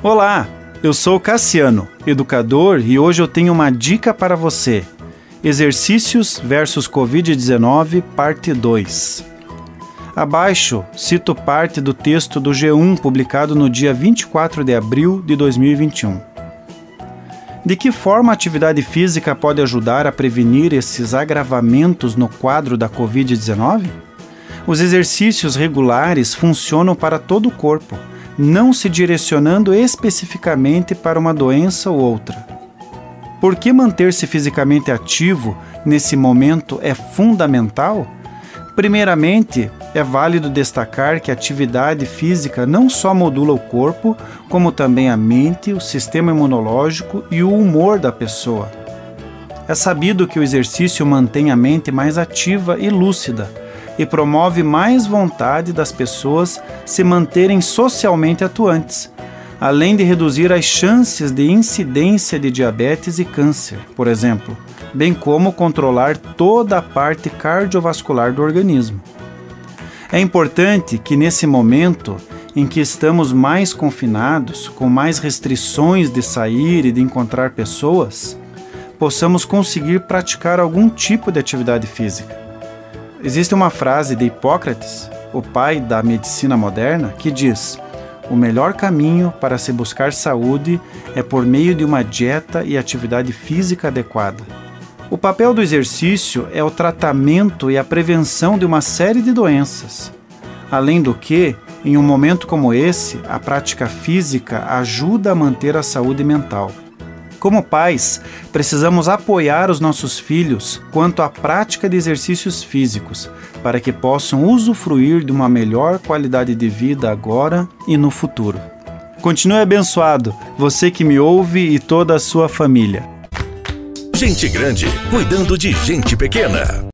Olá, eu sou Cassiano, educador, e hoje eu tenho uma dica para você. Exercícios versus Covid-19, parte 2. Abaixo cito parte do texto do G1 publicado no dia 24 de abril de 2021. De que forma a atividade física pode ajudar a prevenir esses agravamentos no quadro da Covid-19? Os exercícios regulares funcionam para todo o corpo não se direcionando especificamente para uma doença ou outra. Por que manter-se fisicamente ativo nesse momento é fundamental? Primeiramente, é válido destacar que a atividade física não só modula o corpo, como também a mente, o sistema imunológico e o humor da pessoa. É sabido que o exercício mantém a mente mais ativa e lúcida e promove mais vontade das pessoas se manterem socialmente atuantes, além de reduzir as chances de incidência de diabetes e câncer, por exemplo, bem como controlar toda a parte cardiovascular do organismo. É importante que nesse momento em que estamos mais confinados, com mais restrições de sair e de encontrar pessoas, possamos conseguir praticar algum tipo de atividade física Existe uma frase de Hipócrates, o pai da medicina moderna, que diz: O melhor caminho para se buscar saúde é por meio de uma dieta e atividade física adequada. O papel do exercício é o tratamento e a prevenção de uma série de doenças. Além do que, em um momento como esse, a prática física ajuda a manter a saúde mental. Como pais, precisamos apoiar os nossos filhos quanto à prática de exercícios físicos, para que possam usufruir de uma melhor qualidade de vida agora e no futuro. Continue abençoado, você que me ouve e toda a sua família. Gente grande cuidando de gente pequena.